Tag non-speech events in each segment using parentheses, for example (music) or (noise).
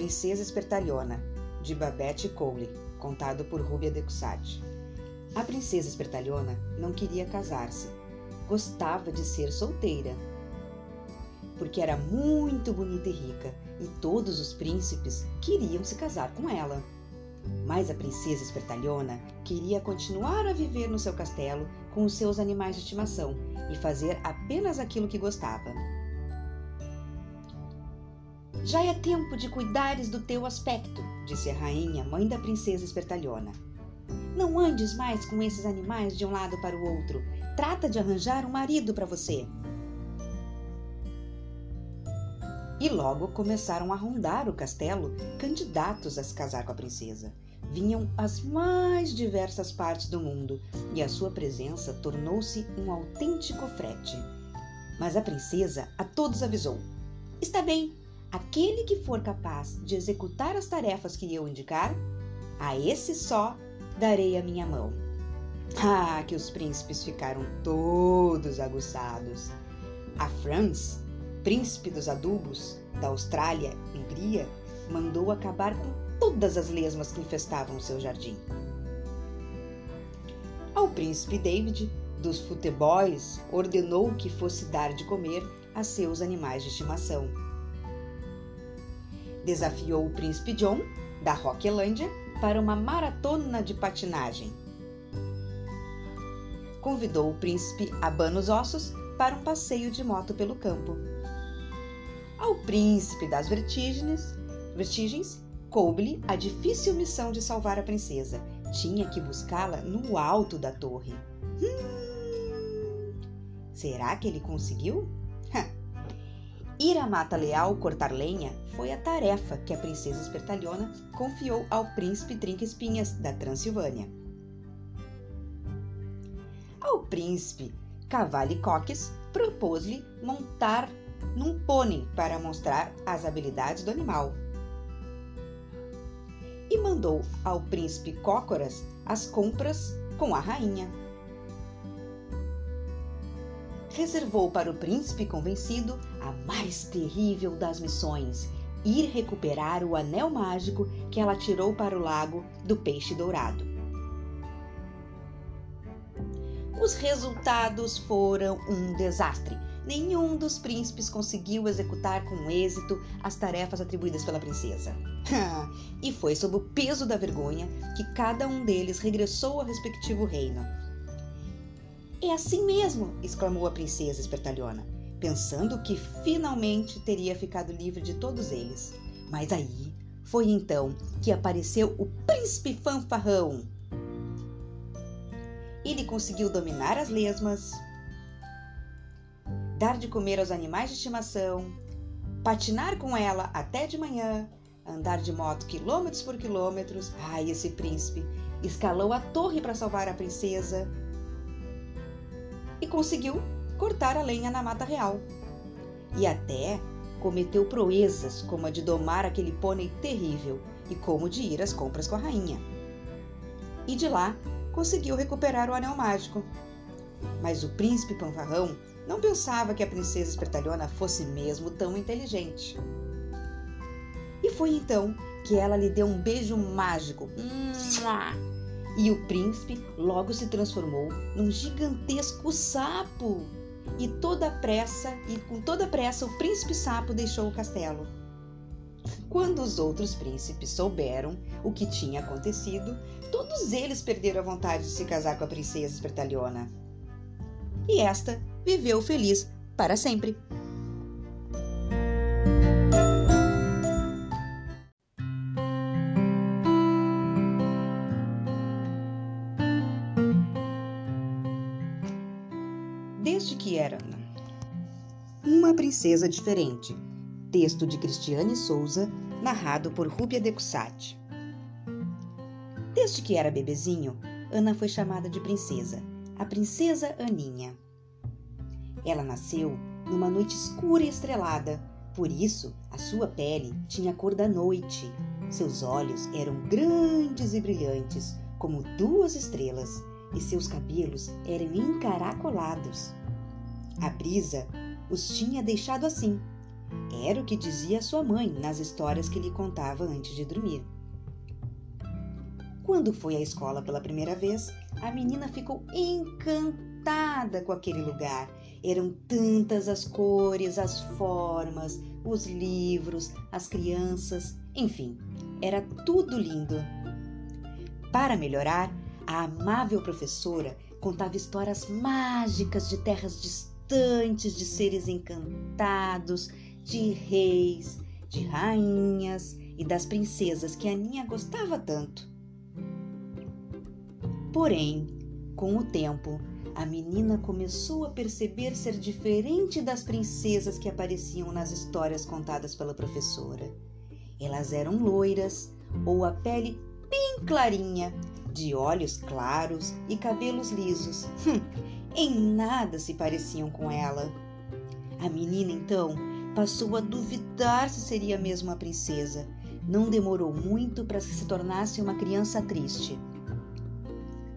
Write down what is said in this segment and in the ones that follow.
Princesa Espertalhona, de Babette Cowley, contado por Rubia de Cussat. A princesa Espertalhona não queria casar-se. Gostava de ser solteira. Porque era muito bonita e rica, e todos os príncipes queriam se casar com ela. Mas a princesa Espertalhona queria continuar a viver no seu castelo com os seus animais de estimação e fazer apenas aquilo que gostava. Já é tempo de cuidares do teu aspecto, disse a rainha, mãe da princesa Espertalhona. Não andes mais com esses animais de um lado para o outro. Trata de arranjar um marido para você. E logo começaram a rondar o castelo candidatos a se casar com a princesa. Vinham as mais diversas partes do mundo e a sua presença tornou-se um autêntico frete. Mas a princesa a todos avisou: Está bem, aquele que for capaz de executar as tarefas que eu indicar, a esse só darei a minha mão. Ah, que os príncipes ficaram todos aguçados. A Franz, príncipe dos adubos da Austrália Hungria, mandou acabar com todas as lesmas que infestavam seu jardim. Ao príncipe David, dos futeboys, ordenou que fosse dar de comer a seus animais de estimação. Desafiou o príncipe John, da Rocklândia, para uma maratona de patinagem. Convidou o príncipe Abanos Ossos para um passeio de moto pelo campo. Ao príncipe das vertigens, vertigens coube-lhe a difícil missão de salvar a princesa. Tinha que buscá-la no alto da torre. Hum, será que ele conseguiu? Ir à mata leal cortar lenha foi a tarefa que a princesa espertalhona confiou ao príncipe Trinca-Espinhas da Transilvânia. Ao príncipe Cavale-Coques propôs-lhe montar num pônei para mostrar as habilidades do animal. E mandou ao príncipe Cócoras as compras com a rainha. Reservou para o príncipe convencido a mais terrível das missões: ir recuperar o anel mágico que ela tirou para o lago do peixe dourado. Os resultados foram um desastre. Nenhum dos príncipes conseguiu executar com êxito as tarefas atribuídas pela princesa. (laughs) e foi sob o peso da vergonha que cada um deles regressou ao respectivo reino. É assim mesmo! exclamou a princesa espertalhona, pensando que finalmente teria ficado livre de todos eles. Mas aí foi então que apareceu o príncipe fanfarrão. Ele conseguiu dominar as lesmas, dar de comer aos animais de estimação, patinar com ela até de manhã, andar de moto quilômetros por quilômetros. Ai, esse príncipe escalou a torre para salvar a princesa, e conseguiu cortar a lenha na mata real. E até cometeu proezas como a de domar aquele pônei terrível e como de ir às compras com a rainha. E de lá conseguiu recuperar o anel mágico. Mas o príncipe Panfarrão não pensava que a princesa espertalhona fosse mesmo tão inteligente. E foi então que ela lhe deu um beijo mágico. E o príncipe logo se transformou num gigantesco sapo. E toda pressa, e com toda pressa, o príncipe sapo deixou o castelo. Quando os outros príncipes souberam o que tinha acontecido, todos eles perderam a vontade de se casar com a princesa espertalhona. E esta viveu feliz para sempre. Desde que era uma princesa diferente. Texto de Cristiane Souza, narrado por Rúbia de Cussat. Desde que era bebezinho, Ana foi chamada de princesa, a princesa Aninha. Ela nasceu numa noite escura e estrelada, por isso a sua pele tinha a cor da noite. Seus olhos eram grandes e brilhantes, como duas estrelas, e seus cabelos eram encaracolados. A brisa os tinha deixado assim, Era o que dizia sua mãe nas histórias que lhe contava antes de dormir. Quando foi à escola pela primeira vez, a menina ficou encantada com aquele lugar. Eram tantas as cores, as formas, os livros, as crianças, enfim, era tudo lindo. Para melhorar, a amável professora contava histórias mágicas de terras distantes, de seres encantados, de reis, de rainhas e das princesas que a Aninha gostava tanto. Porém, com o tempo, a menina começou a perceber ser diferente das princesas que apareciam nas histórias contadas pela professora. Elas eram loiras ou a pele bem clarinha, de olhos claros e cabelos lisos. Hum, em nada se pareciam com ela. A menina então passou a duvidar se seria mesmo a princesa. Não demorou muito para que se tornasse uma criança triste.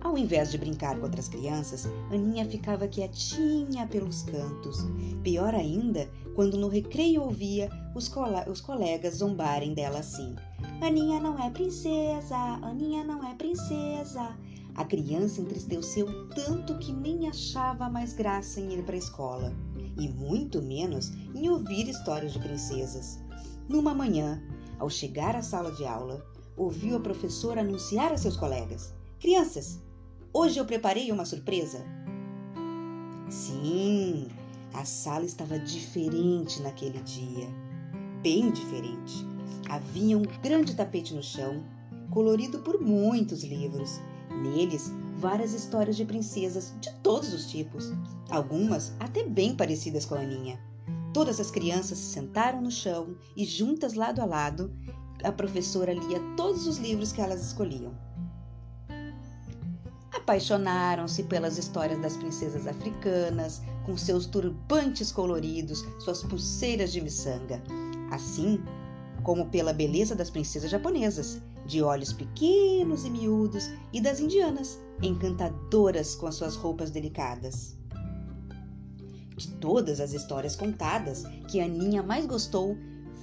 Ao invés de brincar com outras crianças, Aninha ficava quietinha pelos cantos. Pior ainda, quando no recreio ouvia os, os colegas zombarem dela assim: Aninha não é princesa, Aninha não é princesa. A criança entristeceu tanto que nem achava mais graça em ir para a escola, e muito menos em ouvir histórias de princesas. Numa manhã, ao chegar à sala de aula, ouviu a professora anunciar a seus colegas: Crianças, hoje eu preparei uma surpresa. Sim, a sala estava diferente naquele dia, bem diferente. Havia um grande tapete no chão, colorido por muitos livros. Neles, várias histórias de princesas de todos os tipos, algumas até bem parecidas com a Aninha. Todas as crianças se sentaram no chão e, juntas lado a lado, a professora lia todos os livros que elas escolhiam. Apaixonaram-se pelas histórias das princesas africanas, com seus turbantes coloridos, suas pulseiras de miçanga. Assim, como pela beleza das princesas japonesas, de olhos pequenos e miúdos, e das indianas, encantadoras com as suas roupas delicadas. De todas as histórias contadas, que a Aninha mais gostou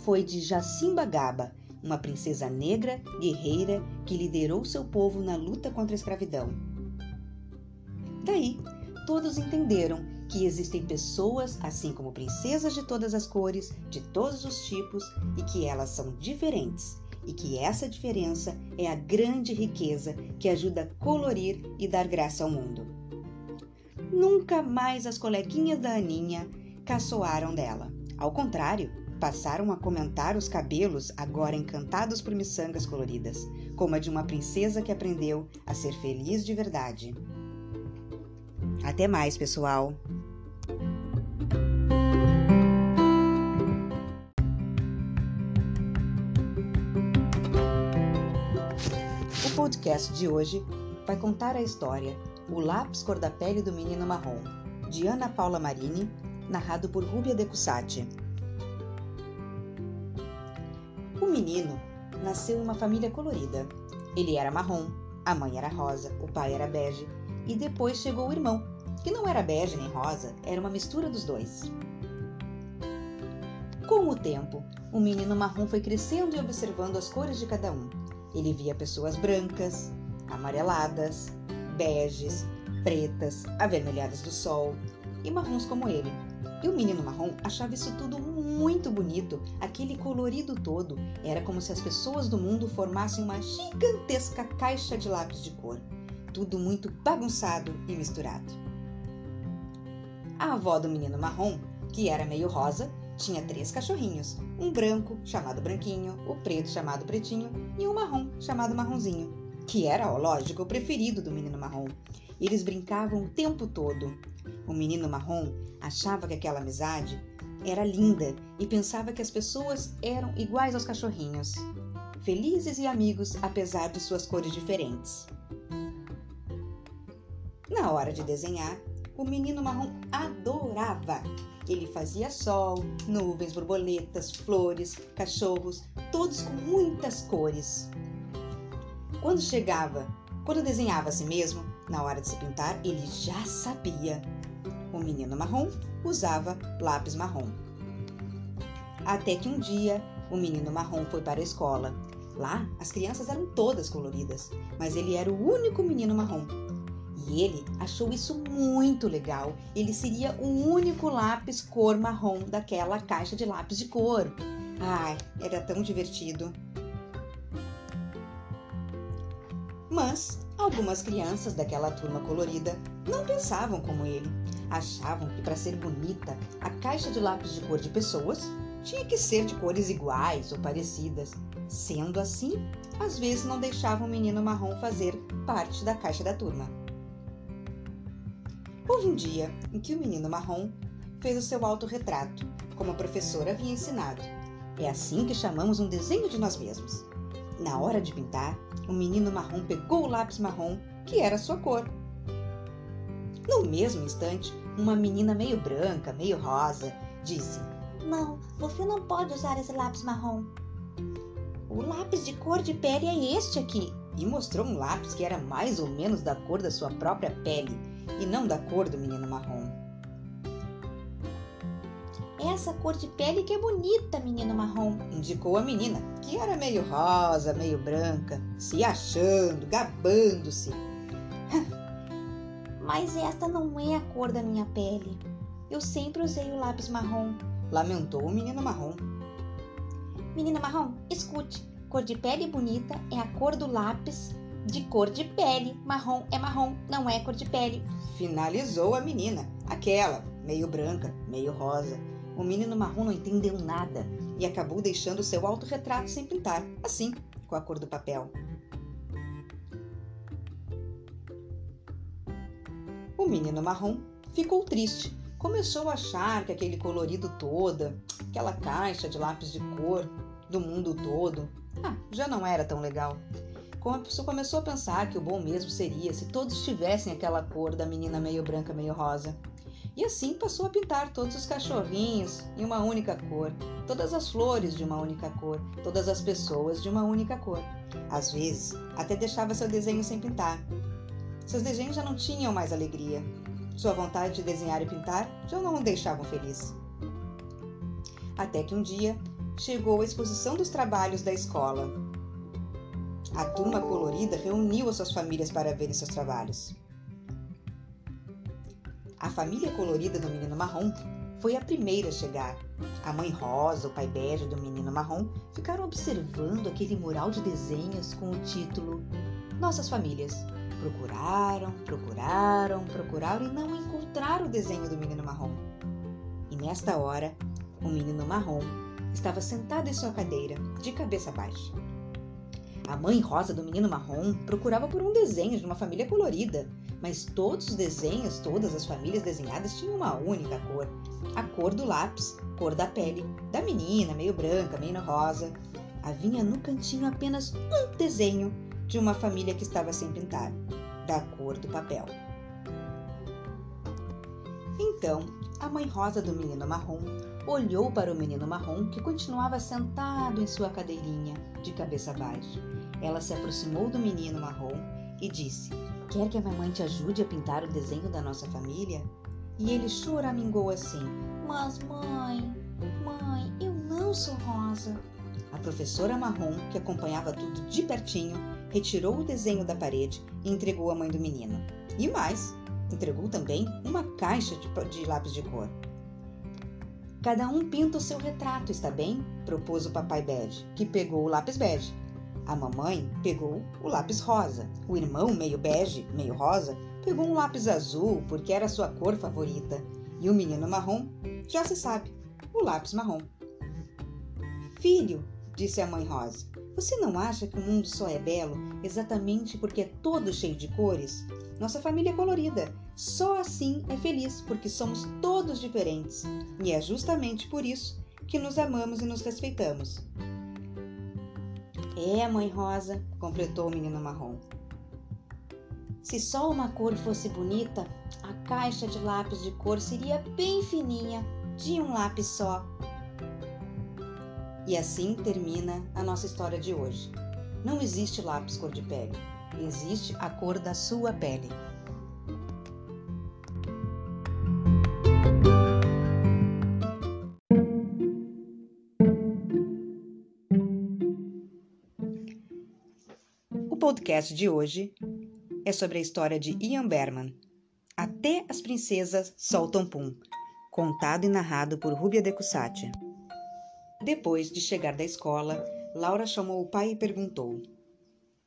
foi de Jacimba Gaba, uma princesa negra, guerreira, que liderou seu povo na luta contra a escravidão. Daí, todos entenderam que existem pessoas, assim como princesas de todas as cores, de todos os tipos, e que elas são diferentes, e que essa diferença é a grande riqueza que ajuda a colorir e dar graça ao mundo. Nunca mais as coleguinhas da Aninha caçoaram dela. Ao contrário, passaram a comentar os cabelos agora encantados por miçangas coloridas, como a de uma princesa que aprendeu a ser feliz de verdade. Até mais, pessoal! O podcast de hoje vai contar a história O Lápis Cor da Pele do Menino Marrom, de Ana Paula Marini, narrado por Rúbia De Cussati. O menino nasceu em uma família colorida. Ele era marrom, a mãe era rosa, o pai era bege e depois chegou o irmão, que não era bege nem rosa, era uma mistura dos dois. Com o tempo, o menino marrom foi crescendo e observando as cores de cada um. Ele via pessoas brancas, amareladas, beges, pretas, avermelhadas do sol e marrons como ele. E o menino marrom achava isso tudo muito bonito, aquele colorido todo. Era como se as pessoas do mundo formassem uma gigantesca caixa de lápis de cor tudo muito bagunçado e misturado. A avó do menino marrom, que era meio rosa, tinha três cachorrinhos: um branco, chamado Branquinho, o preto, chamado Pretinho, e um marrom, chamado Marronzinho, que era, ó, lógico, o preferido do menino marrom. Eles brincavam o tempo todo. O menino marrom achava que aquela amizade era linda e pensava que as pessoas eram iguais aos cachorrinhos, felizes e amigos apesar de suas cores diferentes. Na hora de desenhar, o menino marrom adorava. Ele fazia sol, nuvens, borboletas, flores, cachorros, todos com muitas cores. Quando chegava, quando desenhava a si mesmo, na hora de se pintar, ele já sabia. O menino marrom usava lápis marrom. Até que um dia o menino marrom foi para a escola. Lá, as crianças eram todas coloridas, mas ele era o único menino marrom. Ele achou isso muito legal. Ele seria o único lápis cor marrom daquela caixa de lápis de cor. Ai, era tão divertido. Mas algumas crianças daquela turma colorida não pensavam como ele. Achavam que para ser bonita, a caixa de lápis de cor de pessoas tinha que ser de cores iguais ou parecidas. Sendo assim, às vezes não deixavam o menino marrom fazer parte da caixa da turma. Houve um dia em que o menino marrom fez o seu autorretrato, como a professora havia ensinado. É assim que chamamos um desenho de nós mesmos. Na hora de pintar, o menino marrom pegou o lápis marrom, que era sua cor. No mesmo instante, uma menina meio branca, meio rosa, disse: Não, você não pode usar esse lápis marrom. O lápis de cor de pele é este aqui. E mostrou um lápis que era mais ou menos da cor da sua própria pele e não da cor do menino marrom. Essa cor de pele que é bonita, menino marrom, indicou a menina, que era meio rosa, meio branca, se achando, gabando-se. (laughs) Mas esta não é a cor da minha pele. Eu sempre usei o lápis marrom, lamentou o menino marrom. Menina marrom, escute. Cor de pele bonita é a cor do lápis de cor de pele. Marrom é marrom, não é cor de pele. Finalizou a menina, aquela, meio branca, meio rosa. O menino marrom não entendeu nada e acabou deixando seu autorretrato sem pintar, assim, com a cor do papel. O menino marrom ficou triste. Começou a achar que aquele colorido toda, aquela caixa de lápis de cor do mundo todo, ah, já não era tão legal. Começou a pensar que o bom mesmo seria se todos tivessem aquela cor da menina meio branca, meio rosa. E assim passou a pintar todos os cachorrinhos em uma única cor, todas as flores de uma única cor, todas as pessoas de uma única cor. Às vezes, até deixava seu desenho sem pintar. Seus desenhos já não tinham mais alegria. Sua vontade de desenhar e pintar já não o deixavam feliz. Até que um dia chegou a exposição dos trabalhos da escola. A turma colorida reuniu as suas famílias para verem seus trabalhos. A família colorida do menino marrom foi a primeira a chegar. A mãe rosa, o pai bege do menino marrom ficaram observando aquele mural de desenhos com o título Nossas Famílias. Procuraram, procuraram, procuraram e não encontraram o desenho do menino marrom. E nesta hora, o menino marrom estava sentado em sua cadeira, de cabeça baixa. A mãe rosa do menino marrom procurava por um desenho de uma família colorida, mas todos os desenhos, todas as famílias desenhadas tinham uma única cor: a cor do lápis, cor da pele, da menina, meio branca, meio rosa. Havia no cantinho apenas um desenho de uma família que estava sem pintar, da cor do papel. Então, a mãe rosa do menino marrom olhou para o menino marrom que continuava sentado em sua cadeirinha, de cabeça baixa. Ela se aproximou do menino marrom e disse: Quer que a mamãe te ajude a pintar o desenho da nossa família? E ele choramingou assim: Mas, mãe, mãe, eu não sou rosa. A professora marrom, que acompanhava tudo de pertinho, retirou o desenho da parede e entregou à mãe do menino. E mais, entregou também uma caixa de, lápis de cor. Cada um pinta o seu retrato, está bem? propôs o papai bege, que pegou o lápis bege a mamãe pegou o lápis rosa. O irmão, meio bege, meio rosa, pegou um lápis azul porque era sua cor favorita. E o menino marrom, já se sabe, o lápis marrom. Filho, disse a mãe rosa, você não acha que o mundo só é belo exatamente porque é todo cheio de cores? Nossa família é colorida. Só assim é feliz, porque somos todos diferentes. E é justamente por isso que nos amamos e nos respeitamos. É, mãe rosa, completou o menino marrom. Se só uma cor fosse bonita, a caixa de lápis de cor seria bem fininha, de um lápis só. E assim termina a nossa história de hoje. Não existe lápis cor de pele, existe a cor da sua pele. Podcast de hoje é sobre a história de Ian Berman, Até as Princesas Soltam Pum, contado e narrado por Rubia Decussati. Depois de chegar da escola, Laura chamou o pai e perguntou: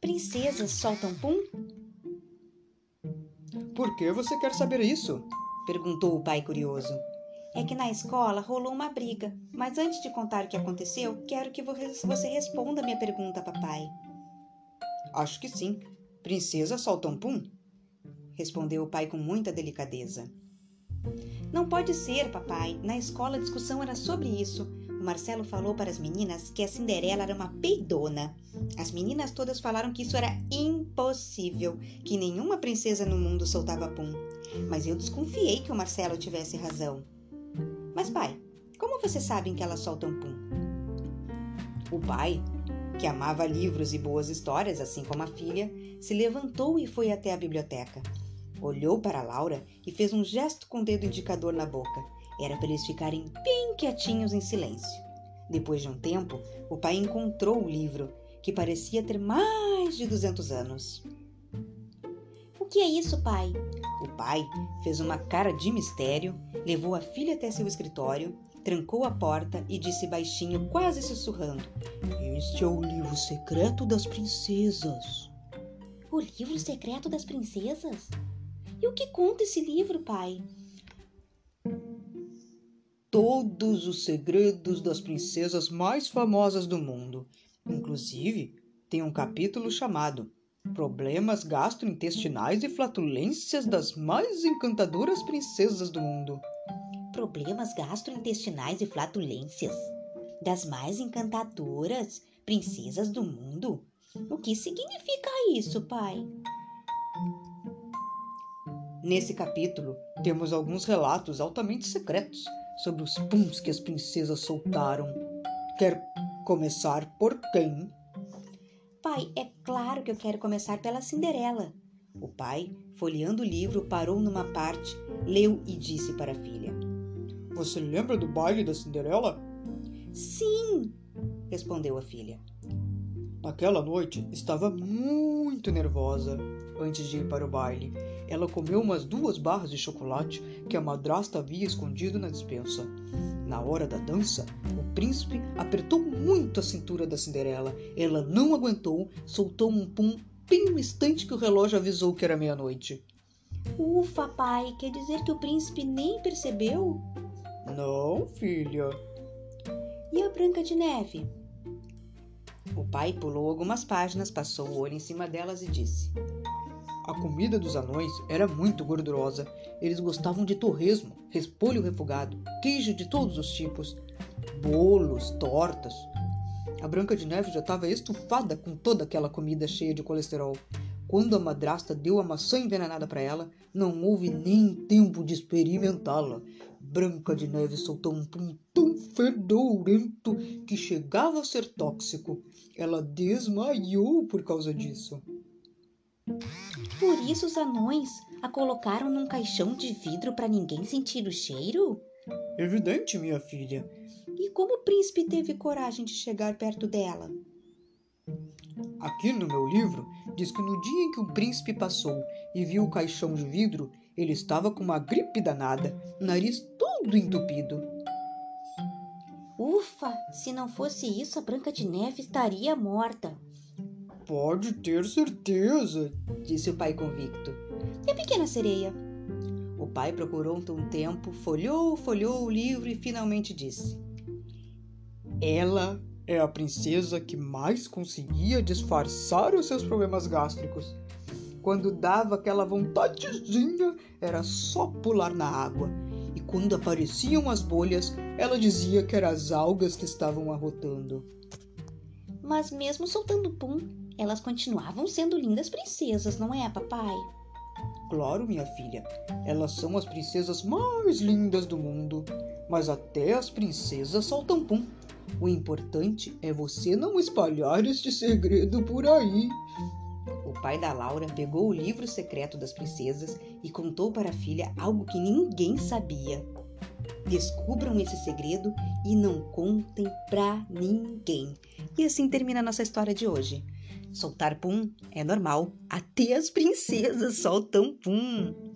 Princesas soltam pum? Por que você quer saber isso? perguntou o pai curioso. É que na escola rolou uma briga, mas antes de contar o que aconteceu, quero que você responda a minha pergunta, papai. Acho que sim. Princesa soltam pum? Respondeu o pai com muita delicadeza. Não pode ser, papai. Na escola a discussão era sobre isso. O Marcelo falou para as meninas que a Cinderela era uma peidona. As meninas todas falaram que isso era impossível, que nenhuma princesa no mundo soltava pum. Mas eu desconfiei que o Marcelo tivesse razão. Mas, pai, como você sabe que elas soltam pum? O pai, que amava livros e boas histórias, assim como a filha, se levantou e foi até a biblioteca. Olhou para Laura e fez um gesto com o dedo indicador na boca era para eles ficarem bem quietinhos em silêncio. Depois de um tempo, o pai encontrou o livro, que parecia ter mais de 200 anos. O que é isso, pai? O pai fez uma cara de mistério, levou a filha até seu escritório, trancou a porta e disse baixinho, quase sussurrando: Este é o livro secreto das princesas. O livro secreto das princesas? E o que conta esse livro, pai? todos os segredos das princesas mais famosas do mundo. Inclusive, tem um capítulo chamado Problemas gastrointestinais e flatulências das mais encantadoras princesas do mundo. Problemas gastrointestinais e flatulências das mais encantadoras princesas do mundo? O que significa isso, pai? Nesse capítulo, temos alguns relatos altamente secretos sobre os puns que as princesas soltaram. Quer começar por quem? Pai, é claro que eu quero começar pela Cinderela. O pai, folheando o livro, parou numa parte, leu e disse para a filha: Você lembra do baile da Cinderela? Sim, respondeu a filha. Naquela noite estava muito nervosa antes de ir para o baile ela comeu umas duas barras de chocolate que a madrasta havia escondido na despensa. Na hora da dança, o príncipe apertou muito a cintura da Cinderela. Ela não aguentou, soltou um pum bem no instante que o relógio avisou que era meia-noite. Ufa, pai, quer dizer que o príncipe nem percebeu? Não, filha. E a Branca de Neve? O pai pulou algumas páginas, passou o olho em cima delas e disse: a comida dos anões era muito gordurosa. Eles gostavam de torresmo, repolho refogado, queijo de todos os tipos, bolos, tortas. A Branca de Neve já estava estufada com toda aquela comida cheia de colesterol. Quando a madrasta deu a maçã envenenada para ela, não houve nem tempo de experimentá-la. Branca de Neve soltou um pum tão fedorento que chegava a ser tóxico. Ela desmaiou por causa disso. Por isso os anões a colocaram num caixão de vidro para ninguém sentir o cheiro? Evidente, minha filha. E como o príncipe teve coragem de chegar perto dela? Aqui no meu livro diz que no dia em que o príncipe passou e viu o caixão de vidro, ele estava com uma gripe danada, nariz todo entupido. Ufa! Se não fosse isso, a Branca de Neve estaria morta. Pode ter certeza, disse o pai convicto. E a pequena sereia? O pai procurou um tempo, folhou, folhou o livro e finalmente disse: Ela é a princesa que mais conseguia disfarçar os seus problemas gástricos. Quando dava aquela vontadezinha, era só pular na água. E quando apareciam as bolhas, ela dizia que eram as algas que estavam arrotando. Mas mesmo soltando pum, elas continuavam sendo lindas princesas, não é, papai? Claro, minha filha. Elas são as princesas mais lindas do mundo. Mas até as princesas soltam pum. O importante é você não espalhar este segredo por aí. O pai da Laura pegou o livro secreto das princesas e contou para a filha algo que ninguém sabia. Descubram esse segredo e não contem pra ninguém. E assim termina a nossa história de hoje. Soltar pum é normal. Até as princesas soltam pum.